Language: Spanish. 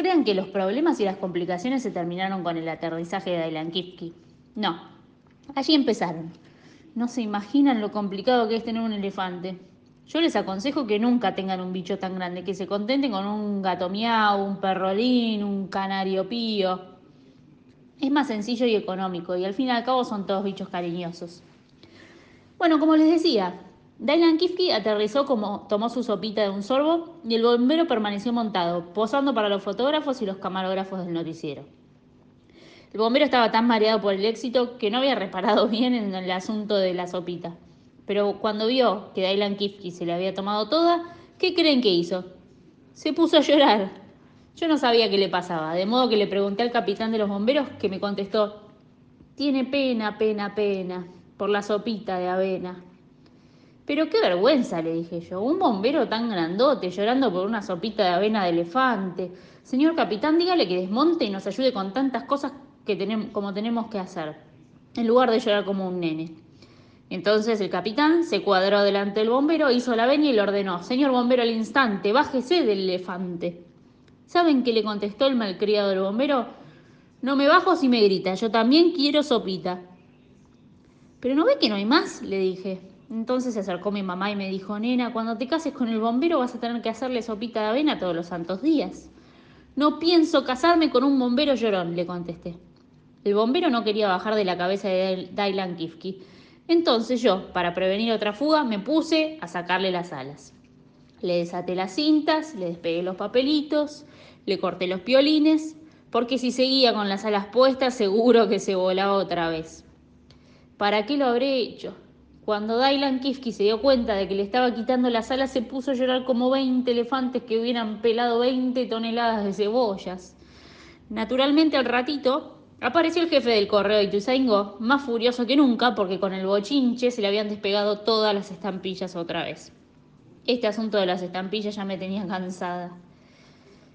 crean que los problemas y las complicaciones se terminaron con el aterrizaje de Dailan Kifki. No, allí empezaron. No se imaginan lo complicado que es tener un elefante. Yo les aconsejo que nunca tengan un bicho tan grande, que se contenten con un gato miau, un perrolín, un canario pío. Es más sencillo y económico y al fin y al cabo son todos bichos cariñosos. Bueno, como les decía, Dylan Kifke aterrizó como tomó su sopita de un sorbo y el bombero permaneció montado, posando para los fotógrafos y los camarógrafos del noticiero. El bombero estaba tan mareado por el éxito que no había reparado bien en el asunto de la sopita. Pero cuando vio que Dylan Kifke se le había tomado toda, ¿qué creen que hizo? Se puso a llorar. Yo no sabía qué le pasaba, de modo que le pregunté al capitán de los bomberos que me contestó, tiene pena, pena, pena, por la sopita de avena. Pero qué vergüenza, le dije yo, un bombero tan grandote llorando por una sopita de avena de elefante. Señor capitán, dígale que desmonte y nos ayude con tantas cosas que tenemos, como tenemos que hacer, en lugar de llorar como un nene. Entonces el capitán se cuadró delante del bombero, hizo la veña y le ordenó, Señor bombero, al instante, bájese del elefante. ¿Saben qué le contestó el malcriado del bombero? No me bajo si me grita, yo también quiero sopita. Pero no ve que no hay más, le dije. Entonces se acercó mi mamá y me dijo, nena, cuando te cases con el bombero vas a tener que hacerle sopita de avena todos los santos días. No pienso casarme con un bombero llorón, le contesté. El bombero no quería bajar de la cabeza de Dylan Kifke entonces yo, para prevenir otra fuga, me puse a sacarle las alas. Le desaté las cintas, le despegué los papelitos, le corté los piolines, porque si seguía con las alas puestas seguro que se volaba otra vez. ¿Para qué lo habré hecho? Cuando Dylan Kifke se dio cuenta de que le estaba quitando las alas, se puso a llorar como 20 elefantes que hubieran pelado 20 toneladas de cebollas. Naturalmente al ratito Apareció el jefe del correo de Ituzaingó, más furioso que nunca porque con el bochinche se le habían despegado todas las estampillas otra vez. Este asunto de las estampillas ya me tenía cansada.